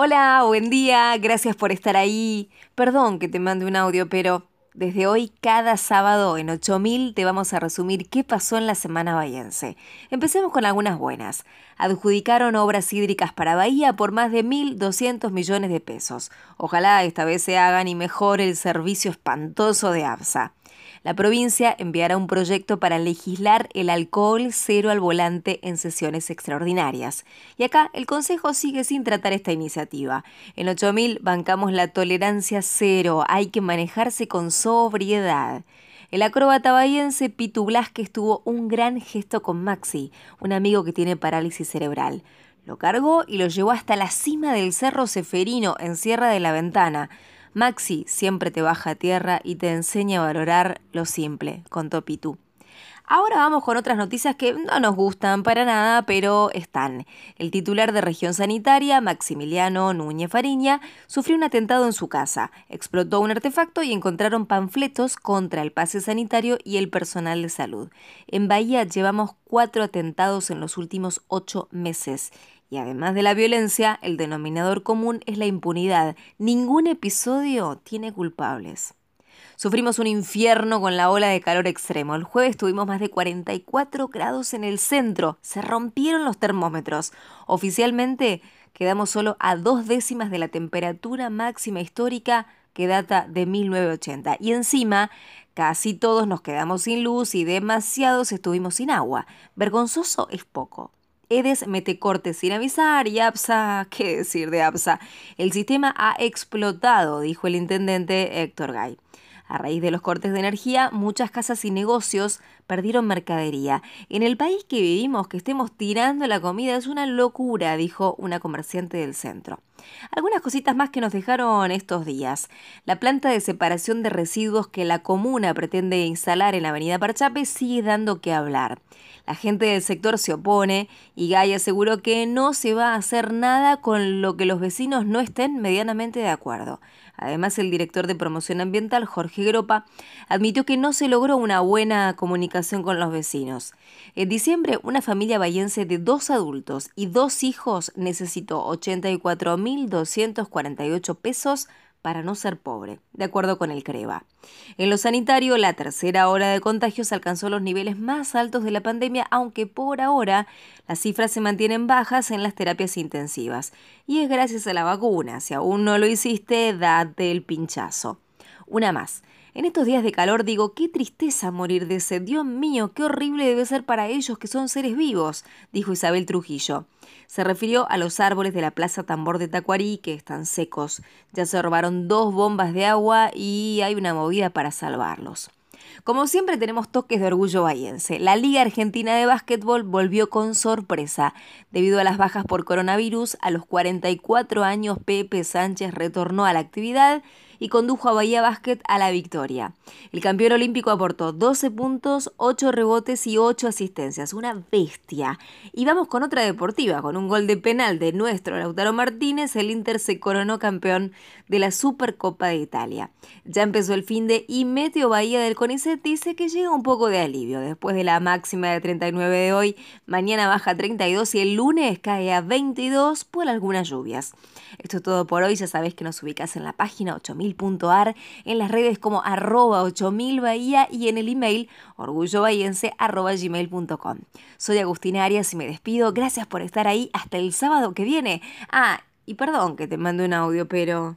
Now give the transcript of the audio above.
Hola, buen día, gracias por estar ahí. Perdón que te mande un audio, pero desde hoy, cada sábado en 8000 te vamos a resumir qué pasó en la semana bahiense. Empecemos con algunas buenas. Adjudicaron obras hídricas para Bahía por más de 1.200 millones de pesos. Ojalá esta vez se hagan y mejore el servicio espantoso de ABSA la provincia enviará un proyecto para legislar el alcohol cero al volante en sesiones extraordinarias. Y acá el Consejo sigue sin tratar esta iniciativa. En 8000 bancamos la tolerancia cero, hay que manejarse con sobriedad. El acróbata bahiense Pitu Blasquez tuvo un gran gesto con Maxi, un amigo que tiene parálisis cerebral. Lo cargó y lo llevó hasta la cima del Cerro Seferino en Sierra de la Ventana. Maxi siempre te baja a tierra y te enseña a valorar lo simple, contó Pitu. Ahora vamos con otras noticias que no nos gustan para nada, pero están. El titular de región sanitaria, Maximiliano Núñez Fariña, sufrió un atentado en su casa. Explotó un artefacto y encontraron panfletos contra el pase sanitario y el personal de salud. En Bahía llevamos cuatro atentados en los últimos ocho meses. Y además de la violencia, el denominador común es la impunidad. Ningún episodio tiene culpables. Sufrimos un infierno con la ola de calor extremo. El jueves tuvimos más de 44 grados en el centro. Se rompieron los termómetros. Oficialmente quedamos solo a dos décimas de la temperatura máxima histórica que data de 1980. Y encima, casi todos nos quedamos sin luz y demasiados estuvimos sin agua. Vergonzoso es poco. Edes mete cortes sin avisar y APSA, ¿qué decir de APSA? El sistema ha explotado, dijo el intendente Héctor Gay. A raíz de los cortes de energía, muchas casas y negocios perdieron mercadería. En el país que vivimos, que estemos tirando la comida es una locura, dijo una comerciante del centro. Algunas cositas más que nos dejaron estos días. La planta de separación de residuos que la comuna pretende instalar en la avenida Parchape sigue dando que hablar. La gente del sector se opone y Gay aseguró que no se va a hacer nada con lo que los vecinos no estén medianamente de acuerdo. Además, el director de promoción ambiental, Jorge Gropa, admitió que no se logró una buena comunicación con los vecinos. En diciembre, una familia bayense de dos adultos y dos hijos necesitó 84.248 pesos para no ser pobre, de acuerdo con el CREVA. En lo sanitario, la tercera hora de contagios alcanzó los niveles más altos de la pandemia, aunque por ahora las cifras se mantienen bajas en las terapias intensivas. Y es gracias a la vacuna. Si aún no lo hiciste, date el pinchazo. Una más. En estos días de calor digo, qué tristeza morir de sed. Dios mío, qué horrible debe ser para ellos que son seres vivos, dijo Isabel Trujillo. Se refirió a los árboles de la Plaza Tambor de Tacuarí que están secos. Ya se robaron dos bombas de agua y hay una movida para salvarlos. Como siempre tenemos toques de orgullo bahiense. La Liga Argentina de Básquetbol volvió con sorpresa. Debido a las bajas por coronavirus, a los 44 años Pepe Sánchez retornó a la actividad y condujo a Bahía Básquet a la victoria. El campeón olímpico aportó 12 puntos, 8 rebotes y 8 asistencias. Una bestia. Y vamos con otra deportiva. Con un gol de penal de nuestro Lautaro Martínez, el Inter se coronó campeón de la Supercopa de Italia. Ya empezó el fin de y Meteo Bahía del CONICET dice que llega un poco de alivio. Después de la máxima de 39 de hoy, mañana baja a 32 y el lunes cae a 22 por algunas lluvias. Esto es todo por hoy. Ya sabes que nos ubicas en la página 8000.ar, en las redes como arroba 8000 Bahía y en el email orgullobahiense arroba gmail.com. Soy Agustina Arias y me despido. Gracias por estar ahí hasta el sábado que viene. Ah, y perdón que te mande un audio, pero...